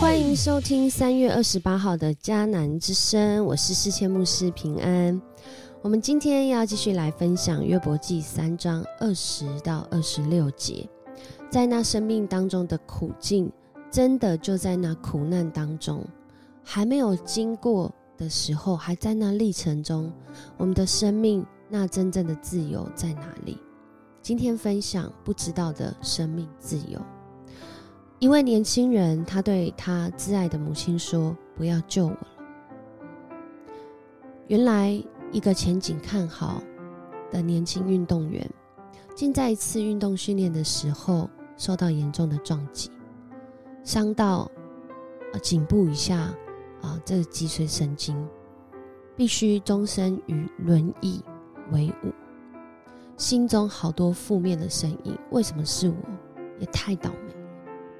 欢迎收听三月二十八号的迦南之声，我是世谦牧师平安。我们今天要继续来分享约伯记三章二十到二十六节，在那生命当中的苦境，真的就在那苦难当中，还没有经过的时候，还在那历程中，我们的生命那真正的自由在哪里？今天分享不知道的生命自由。一位年轻人，他对他挚爱的母亲说：“不要救我了。”原来，一个前景看好的年轻运动员，竟在一次运动训练的时候受到严重的撞击，伤到呃颈部以下啊这个脊髓神经，必须终身与轮椅为伍。心中好多负面的声音：为什么是我？也太倒霉。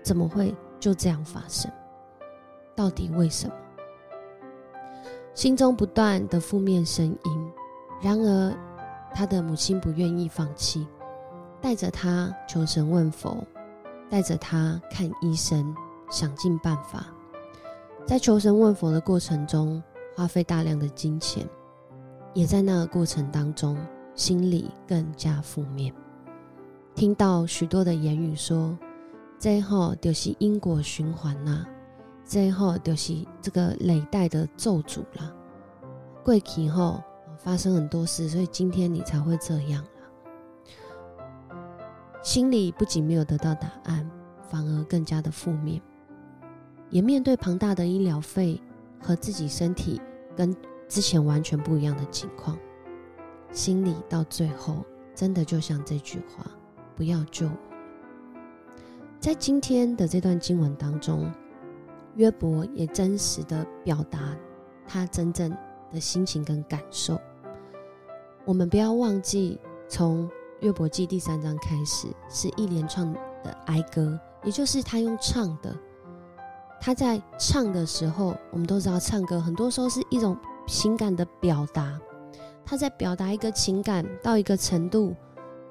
怎么会就这样发生？到底为什么？心中不断的负面声音。然而，他的母亲不愿意放弃，带着他求神问佛，带着他看医生，想尽办法。在求神问佛的过程中，花费大量的金钱，也在那个过程当中，心里更加负面。听到许多的言语说。最后就是因果循环呐，最后就是这个累代的咒诅了。过去后发生很多事，所以今天你才会这样了。心里不仅没有得到答案，反而更加的负面，也面对庞大的医疗费和自己身体跟之前完全不一样的情况，心里到最后真的就像这句话：不要救我。在今天的这段经文当中，约伯也真实的表达他真正的心情跟感受。我们不要忘记，从约伯记第三章开始是一连串的哀歌，也就是他用唱的。他在唱的时候，我们都知道，唱歌很多时候是一种情感的表达。他在表达一个情感到一个程度，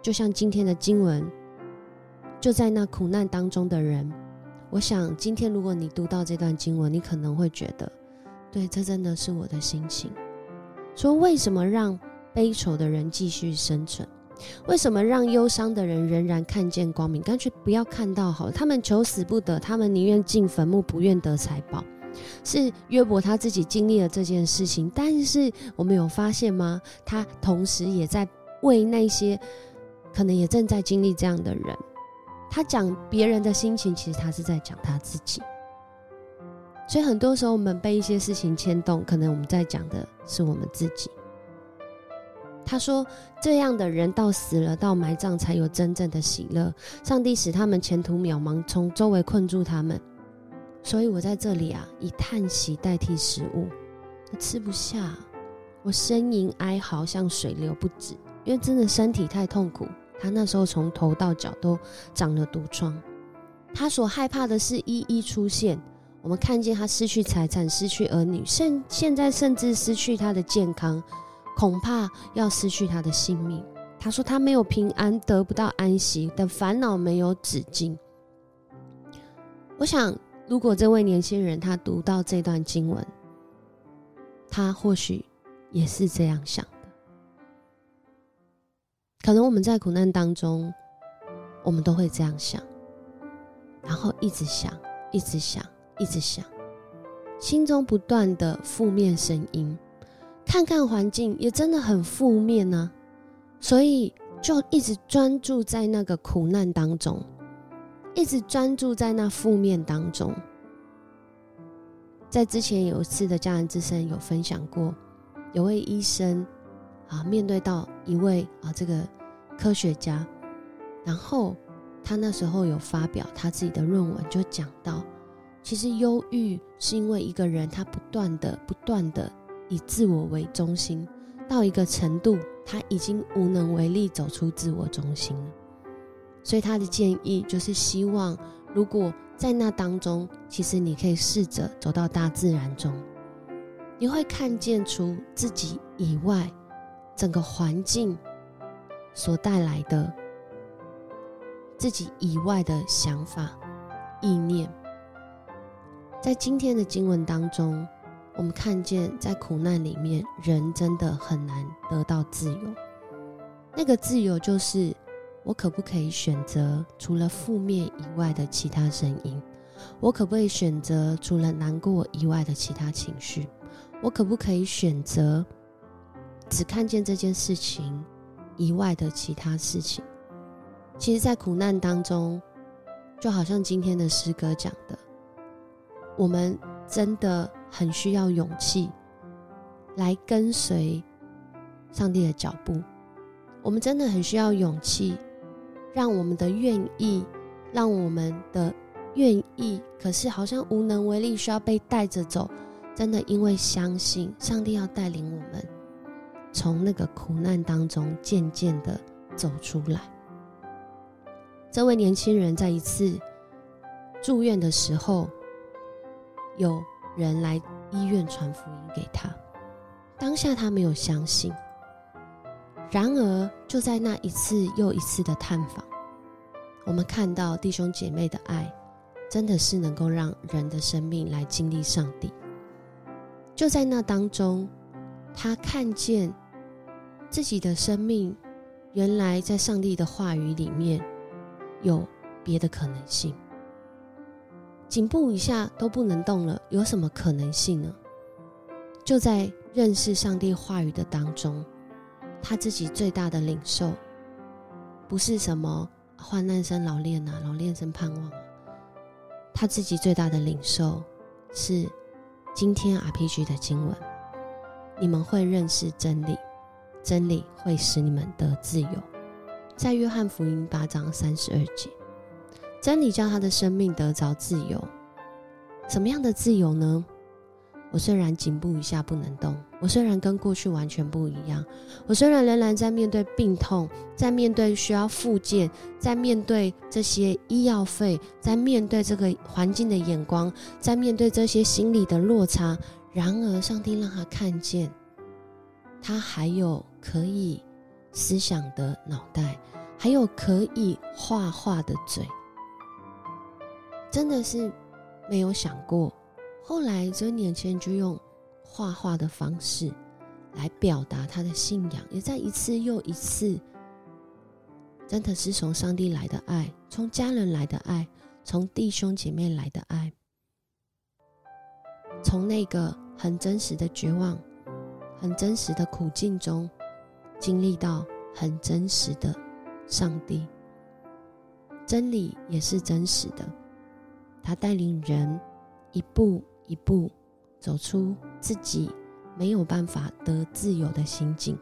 就像今天的经文。就在那苦难当中的人，我想今天如果你读到这段经文，你可能会觉得，对，这真的是我的心情。说为什么让悲愁的人继续生存？为什么让忧伤的人仍然看见光明？干脆不要看到好，他们求死不得，他们宁愿进坟墓，不愿得财宝。是约伯他自己经历了这件事情，但是我们有发现吗？他同时也在为那些可能也正在经历这样的人。他讲别人的心情，其实他是在讲他自己。所以很多时候，我们被一些事情牵动，可能我们在讲的是我们自己。他说：“这样的人到死了，到埋葬才有真正的喜乐。上帝使他们前途渺茫，从周围困住他们。所以我在这里啊，以叹息代替食物，我吃不下，我呻吟哀嚎，像水流不止，因为真的身体太痛苦。”他那时候从头到脚都长了毒疮，他所害怕的事一一出现。我们看见他失去财产、失去儿女，甚现在甚至失去他的健康，恐怕要失去他的性命。他说他没有平安，得不到安息的烦恼没有止境。我想，如果这位年轻人他读到这段经文，他或许也是这样想。可能我们在苦难当中，我们都会这样想，然后一直想，一直想，一直想，心中不断的负面声音，看看环境也真的很负面呢，所以就一直专注在那个苦难当中，一直专注在那负面当中。在之前有一次的家人之声有分享过，有位医生啊，面对到一位啊这个。科学家，然后他那时候有发表他自己的论文，就讲到，其实忧郁是因为一个人他不断的、不断的以自我为中心，到一个程度，他已经无能为力走出自我中心了。所以他的建议就是希望，如果在那当中，其实你可以试着走到大自然中，你会看见除自己以外整个环境。所带来的自己以外的想法、意念，在今天的经文当中，我们看见在苦难里面，人真的很难得到自由。那个自由就是，我可不可以选择除了负面以外的其他声音？我可不可以选择除了难过以外的其他情绪？我可不可以选择只看见这件事情以外的其他事情？其实，在苦难当中，就好像今天的诗歌讲的，我们真的很需要勇气来跟随上帝的脚步。我们真的很需要勇气，让我们的愿意，让我们的愿意，可是好像无能为力，需要被带着走。真的因为相信上帝要带领我们从那个苦难当中渐渐的走出来。这位年轻人在一次住院的时候，有人来医院传福音给他，当下他没有相信。然而，就在那一次又一次的探访，我们看到弟兄姐妹的爱，真的是能够让人的生命来经历上帝。就在那当中，他看见自己的生命，原来在上帝的话语里面有别的可能性。颈部以下都不能动了，有什么可能性呢？就在认识上帝话语的当中。他自己最大的领受，不是什么患难生老练啊，老练生盼望啊。他自己最大的领受是今天 RPG 的经文，你们会认识真理，真理会使你们得自由。在约翰福音八章三十二节，真理叫他的生命得着自由。什么样的自由呢？我虽然颈部以下不能动，我虽然跟过去完全不一样，我虽然仍然在面对病痛，在面对需要复健，在面对这些医药费，在面对这个环境的眼光，在面对这些心理的落差，然而上帝让他看见，他还有可以思想的脑袋，还有可以画画的嘴，真的是没有想过。后来，这年轻人就用画画的方式来表达他的信仰，也在一次又一次，真的是从上帝来的爱，从家人来的爱，从弟兄姐妹来的爱，从那个很真实的绝望、很真实的苦境中，经历到很真实的上帝。真理也是真实的，他带领人一步。一步走出自己没有办法得自由的心境，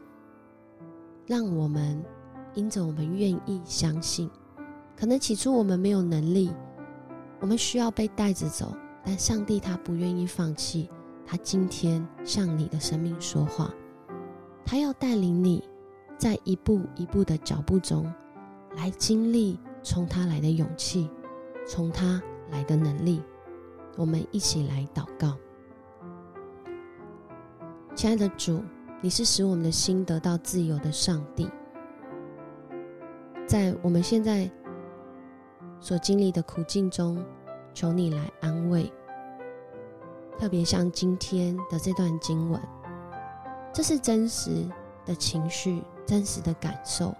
让我们因着我们愿意相信，可能起初我们没有能力，我们需要被带着走，但上帝他不愿意放弃，他今天向你的生命说话，他要带领你在一步一步的脚步中来经历从他来的勇气，从他来的能力。我们一起来祷告，亲爱的主，你是使我们的心得到自由的上帝。在我们现在所经历的苦境中，求你来安慰。特别像今天的这段经文，这是真实的情绪、真实的感受。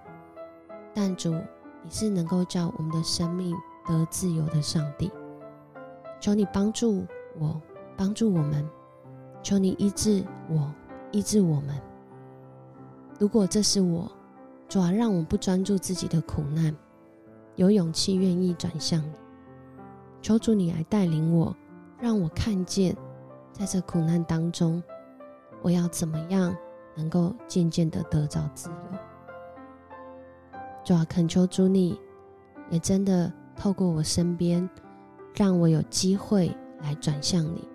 但主，你是能够叫我们的生命得自由的上帝。求你帮助我，帮助我们。求你医治我，医治我们。如果这是我，主啊，让我不专注自己的苦难，有勇气愿意转向你。求主你来带领我，让我看见，在这苦难当中，我要怎么样能够渐渐的得到自由。主啊，恳求主你，也真的透过我身边。让我有机会来转向你，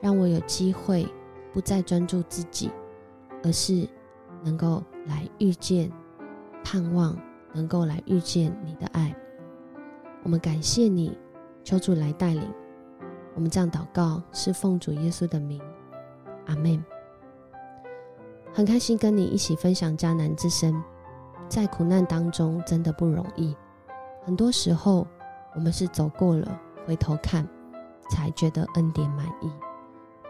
让我有机会不再专注自己，而是能够来遇见、盼望，能够来遇见你的爱。我们感谢你，求主来带领。我们这样祷告，是奉主耶稣的名，阿门。很开心跟你一起分享迦南之声，在苦难当中真的不容易，很多时候我们是走过了。回头看，才觉得恩典满意。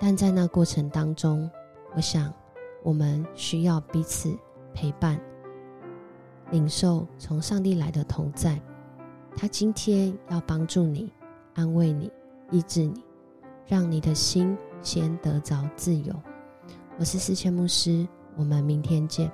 但在那过程当中，我想我们需要彼此陪伴，领受从上帝来的同在。他今天要帮助你，安慰你，医治你，让你的心先得着自由。我是思谦牧师，我们明天见。